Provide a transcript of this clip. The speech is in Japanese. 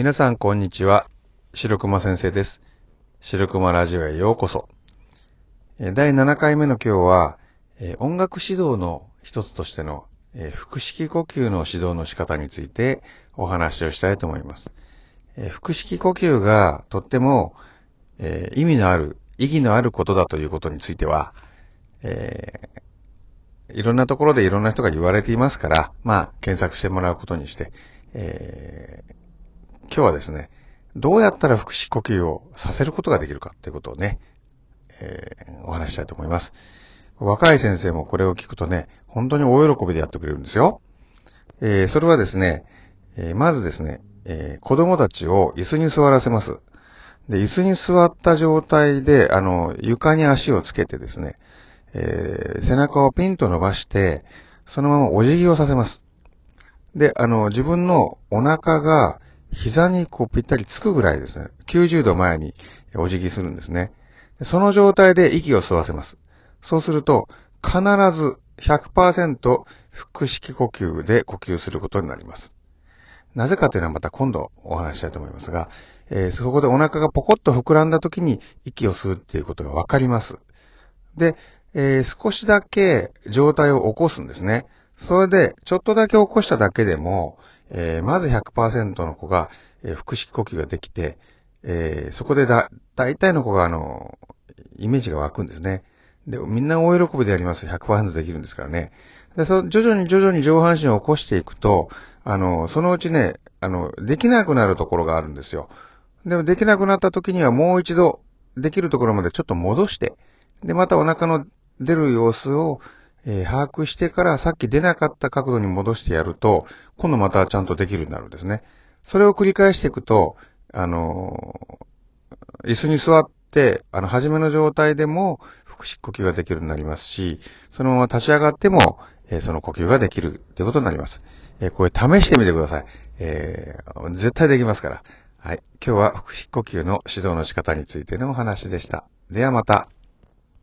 皆さんこんにちは。白熊先生です。白熊ラジオへようこそ。第7回目の今日は、音楽指導の一つとしての、え腹式呼吸の指導の仕方についてお話をしたいと思います。え腹式呼吸がとっても、意味のある、意義のあることだということについては、えーいろんなところでいろんな人が言われていますから、まあ、検索してもらうことにして、えー今日はですね、どうやったら腹式呼吸をさせることができるかということをね、えーお話ししたいと思います。若い先生もこれを聞くとね、本当に大喜びでやってくれるんですよ。えーそれはですね、えーまずですね、えー子供たちを椅子に座らせます。で、椅子に座った状態で、あの、床に足をつけてですね、えー背中をピンと伸ばして、そのままお辞儀をさせます。で、あの、自分のお腹が膝にこうぴったりつくぐらいですね、90度前にお辞儀するんですね。その状態で息を吸わせます。そうすると、必ず100%腹式呼吸で呼吸することになります。なぜかというのはまた今度お話ししたいと思いますが、えーそこでお腹がポコッと膨らんだ時に息を吸うっていうことがわかります。で、えー少しだけ状態を起こすんですね。それで、ちょっとだけ起こしただけでも、えーまず100%の子が、えー腹式呼吸ができて、えーそこでだ、大体の子が、あの、イメージが湧くんですね。で、みんな大喜びでやります。100%できるんですからね。で、そ徐々に徐々に上半身を起こしていくと、あの、そのうちね、あの、できなくなるところがあるんですよ。でもできなくなった時にはもう一度、できるところまでちょっと戻して、で、またお腹の出る様子を、えー把握してからさっき出なかった角度に戻してやると、今度またちゃんとできるようになるんですね。それを繰り返していくと、あのー椅子に座って、あの、初めの状態でも腹式呼吸ができるようになりますし、そのまま立ち上がっても、えーその呼吸ができるということになります。えーこれ試してみてください。えー絶対できますから。はい。今日は腹式呼吸の指導の仕方についてのお話でした。ではまた。